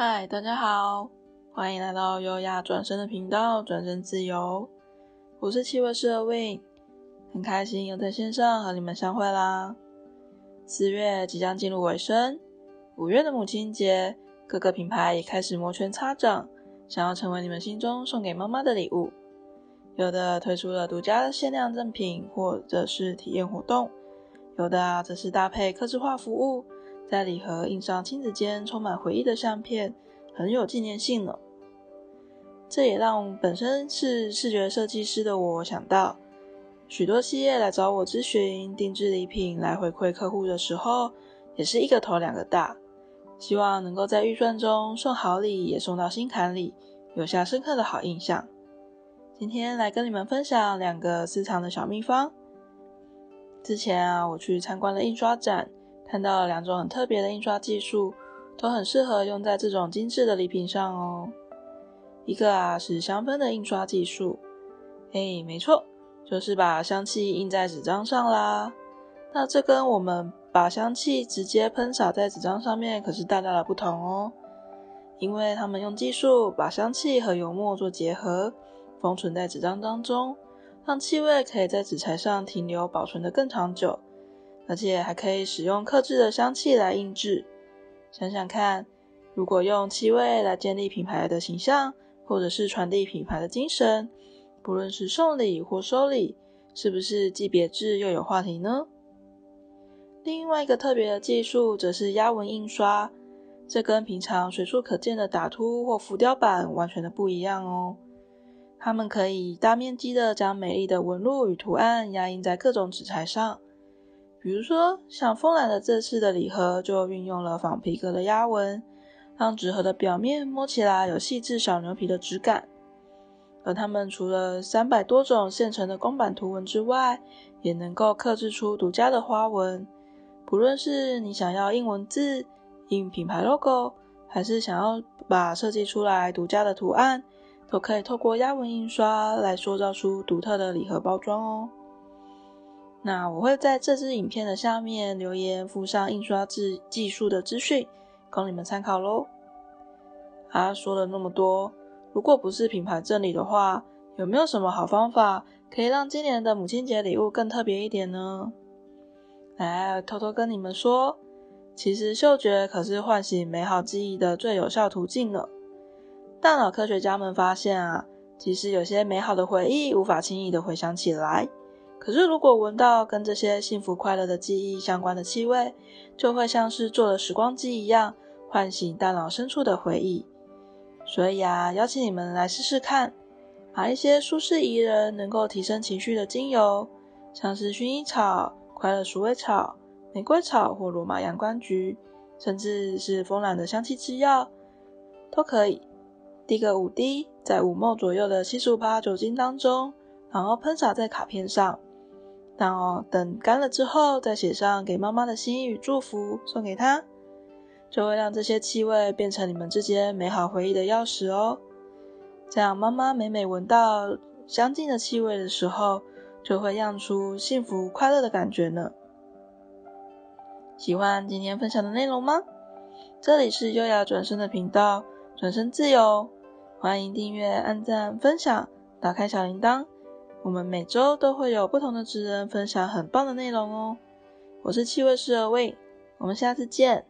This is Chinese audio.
嗨，大家好，欢迎来到优雅转身的频道，转身自由。我是气味师的 Win，很开心又在线上和你们相会啦。四月即将进入尾声，五月的母亲节，各个品牌也开始摩拳擦掌，想要成为你们心中送给妈妈的礼物。有的推出了独家的限量赠品，或者是体验活动；有的，则是搭配客制化服务，在礼盒印上亲子间充满回忆的相片，很有纪念性呢。这也让本身是视觉设计师的我想到，许多企业来找我咨询定制礼品来回馈客户的时候，也是一个头两个大，希望能够在预算中送好礼，也送到心坎里，留下深刻的好印象。今天来跟你们分享两个私藏的小秘方。之前啊，我去参观了印刷展，看到了两种很特别的印刷技术，都很适合用在这种精致的礼品上哦。一个啊是香氛的印刷技术，哎，没错，就是把香气印在纸张上啦。那这跟我们把香气直接喷洒在纸张上面可是大大的不同哦，因为他们用技术把香气和油墨做结合。封存在纸张当中，让气味可以在纸材上停留、保存得更长久，而且还可以使用克制的香气来印制。想想看，如果用气味来建立品牌的形象，或者是传递品牌的精神，不论是送礼或收礼，是不是既别致又有话题呢？另外一个特别的技术则是压纹印刷，这跟平常随处可见的打凸或浮雕版完全的不一样哦。它们可以大面积的将美丽的纹路与图案压印在各种纸材上，比如说像风兰的这次的礼盒就运用了仿皮革的压纹，让纸盒的表面摸起来有细致小牛皮的质感。而它们除了三百多种现成的公版图文之外，也能够刻制出独家的花纹。不论是你想要印文字、印品牌 logo，还是想要把设计出来独家的图案。都可以透过压纹印刷来塑造出独特的礼盒包装哦。那我会在这支影片的下面留言附上印刷技技术的资讯，供你们参考喽。啊，说了那么多，如果不是品牌赠礼的话，有没有什么好方法可以让今年的母亲节礼物更特别一点呢？来，偷偷跟你们说，其实嗅觉可是唤醒美好记忆的最有效途径呢。大脑科学家们发现啊，其实有些美好的回忆无法轻易的回想起来，可是如果闻到跟这些幸福快乐的记忆相关的气味，就会像是做了时光机一样，唤醒大脑深处的回忆。所以啊，邀请你们来试试看，把一些舒适宜人、能够提升情绪的精油，像是薰衣草、快乐鼠尾草、玫瑰草或罗马洋甘菊，甚至是风兰的香气制药，都可以。滴个五滴，在五 m 左右的七十五趴酒精当中，然后喷洒在卡片上。然后等干了之后，再写上给妈妈的心意与祝福，送给她，就会让这些气味变成你们之间美好回忆的钥匙哦。这样妈妈每每闻到相近的气味的时候，就会漾出幸福快乐的感觉呢。喜欢今天分享的内容吗？这里是优雅转身的频道，转身自由。欢迎订阅、按赞、分享、打开小铃铛，我们每周都会有不同的职人分享很棒的内容哦。我是气味师二位我们下次见。